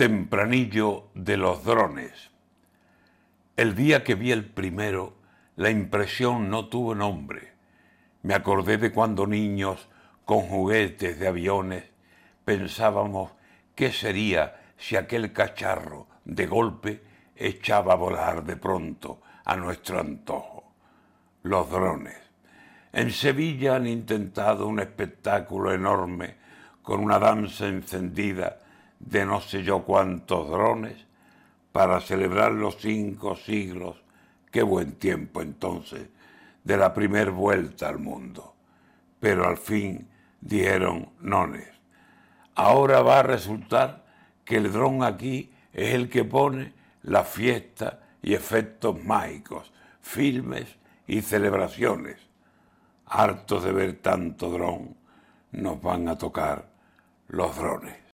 Tempranillo de los drones. El día que vi el primero, la impresión no tuvo nombre. Me acordé de cuando niños, con juguetes de aviones, pensábamos qué sería si aquel cacharro de golpe echaba a volar de pronto a nuestro antojo. Los drones. En Sevilla han intentado un espectáculo enorme con una danza encendida de no sé yo cuántos drones para celebrar los cinco siglos, qué buen tiempo entonces, de la primer vuelta al mundo. Pero al fin dijeron nones. Ahora va a resultar que el dron aquí es el que pone la fiesta y efectos mágicos, filmes y celebraciones. Hartos de ver tanto dron, nos van a tocar los drones.